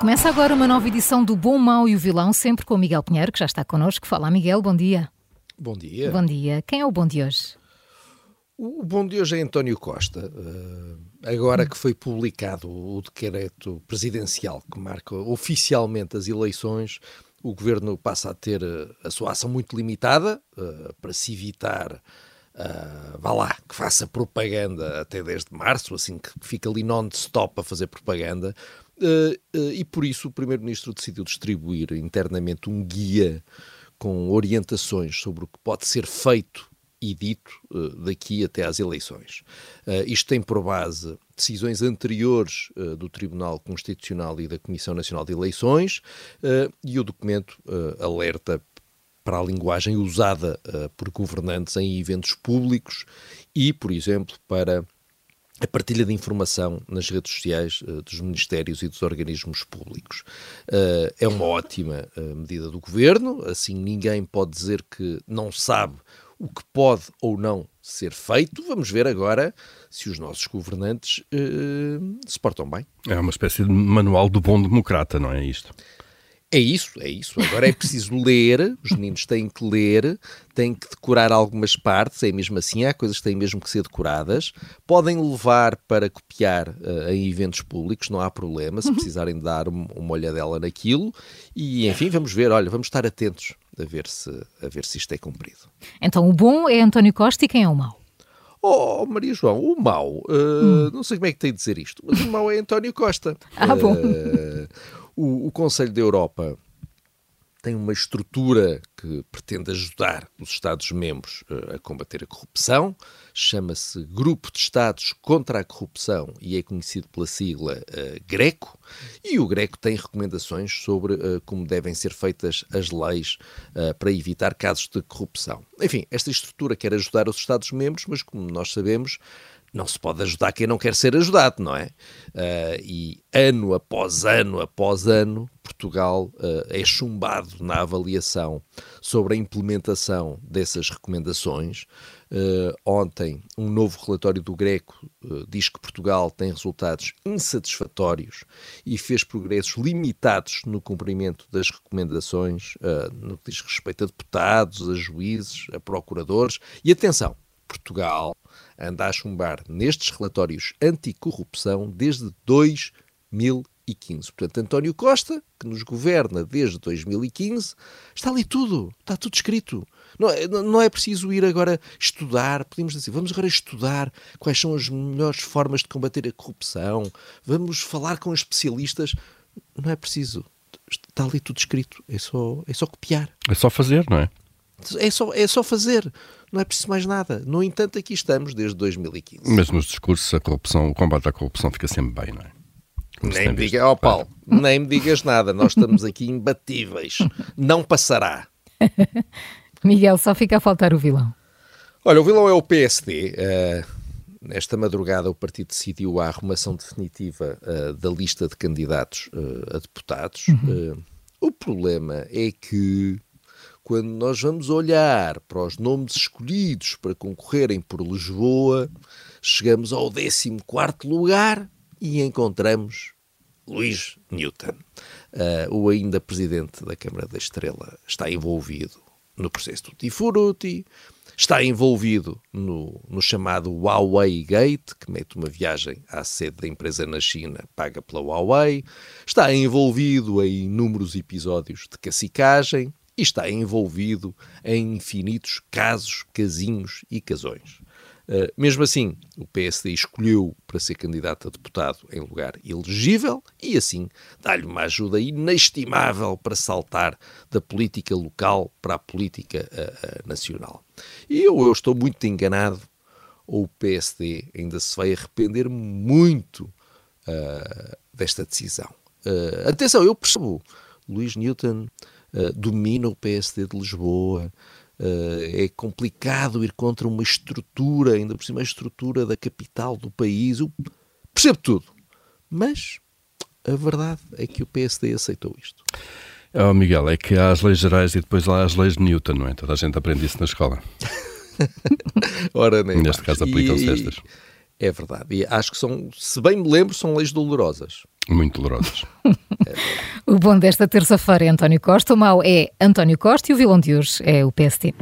Começa agora uma nova edição do Bom, Mau e o Vilão, sempre com o Miguel Pinheiro, que já está connosco. Fala, Miguel, bom dia. Bom dia. Bom dia. Quem é o bom de hoje? O bom de hoje é António Costa. Uh, agora que foi publicado o decreto presidencial que marca oficialmente as eleições, o governo passa a ter eh, a sua ação muito limitada uh, para se evitar. Uh, vá lá, que faça propaganda até 10 de março, assim que fica ali non-stop a fazer propaganda. Uh, uh, e por isso o Primeiro-Ministro decidiu distribuir internamente um guia com orientações sobre o que pode ser feito e dito uh, daqui até às eleições. isto tem por base decisões anteriores do Tribunal Constitucional e da Comissão Nacional de Eleições e o documento alerta para a linguagem usada por governantes em eventos públicos e, por exemplo, para a partilha de informação nas redes sociais uh, dos ministérios e dos organismos públicos. Uh, é uma ótima uh, medida do governo, assim ninguém pode dizer que não sabe o que pode ou não ser feito. Vamos ver agora se os nossos governantes se portam bem. É uma espécie de manual do bom democrata, não é isto? É isso, é isso. Agora é preciso ler, os meninos têm que ler, têm que decorar algumas partes, é mesmo assim, há coisas que têm mesmo que ser decoradas. Podem levar para copiar uh, em eventos públicos, não há problema, se uhum. precisarem dar uma olhadela naquilo. E, enfim, vamos ver, olha, vamos estar atentos a ver se, a ver se isto é cumprido. Então, o bom é António Costa e quem é o mau? Oh, Maria João, o mau, uh, hum. não sei como é que tem de dizer isto, mas o mau é António Costa. Ah, bom. Uh, o, o Conselho da Europa tem uma estrutura que pretende ajudar os Estados-membros uh, a combater a corrupção, chama-se Grupo de Estados contra a Corrupção e é conhecido pela sigla uh, GRECO, e o GRECO tem recomendações sobre uh, como devem ser feitas as leis para evitar casos de corrupção. Enfim, esta estrutura quer ajudar os Estados-membros, mas como nós sabemos, não se pode ajudar quem não quer ser ajudado, não é? Uh, e ano após ano após ano, Portugal uh, é chumbado na avaliação sobre a implementação dessas recomendações. Uh, ontem, um novo relatório do Greco diz que Portugal tem resultados insatisfatórios e fez progressos limitados no cumprimento das recomendações no que diz respeito a deputados, a juízes, a procuradores. E atenção, Portugal anda a chumbar nestes relatórios anticorrupção desde 2015. Portanto, António Costa, que nos governa desde 2015, está ali tudo, está tudo escrito. Não, é, não é preciso ir agora estudar, podemos dizer, vamos agora estudar quais são as melhores formas de combater a corrupção, vamos falar com especialistas. Não é preciso. Está ali tudo escrito, é só, é só copiar. É só fazer, não é? É só, é só fazer, não é preciso mais nada. No entanto, aqui estamos desde 2015. Mas nos discursos a corrupção, o combate à corrupção fica sempre bem, não é? Como nem me diga, oh Paulo, nem me digas nada, nós estamos aqui imbatíveis. Não passará. Miguel, só fica a faltar o vilão. Olha, o vilão é o PSD. Uh, eh, nesta madrugada, o partido decidiu a arrumação definitiva uh, da lista de candidatos uh, a deputados. Uhum. o problema é que quando nós vamos olhar para os nomes escolhidos para concorrerem por Lisboa, chegamos ao 14 lugar e encontramos Luís Newton. Uh, o ainda presidente da Câmara da Estrela está envolvido no processo do Tifuruti, está envolvido no, no, chamado Huawei Gate, que mete uma viagem à sede da empresa na China paga pela Huawei, está envolvido em inúmeros episódios de cacicagem, e está envolvido em infinitos casos, casinhos e casões. Uh, mesmo assim, o PSD escolheu para ser candidato a deputado em lugar elegível e, assim, dá-lhe uma ajuda inestimável para saltar da política local para a política uh, uh, nacional. E eu, eu, estou muito enganado, ou o PSD ainda se vai arrepender muito desta decisão. atenção, eu percebo, Luís Newton eh, domina o PSD de Lisboa. Uh, é complicado ir contra uma estrutura, ainda por cima a estrutura da capital do país. Eu percebo tudo. Mas a verdade é que o PSD aceitou isto. Oh, Miguel, é que há as leis gerais e depois há as leis de Newton, não é? Toda a gente aprende isso na escola. Ora, nem Neste mais. caso aplicam-se estas. É verdade. E acho que são, se bem me lembro, são leis dolorosas. Muito dolorosas. o bom desta terça-feira é António Costa, o mau é António Costa e o vilão de hoje é o PST.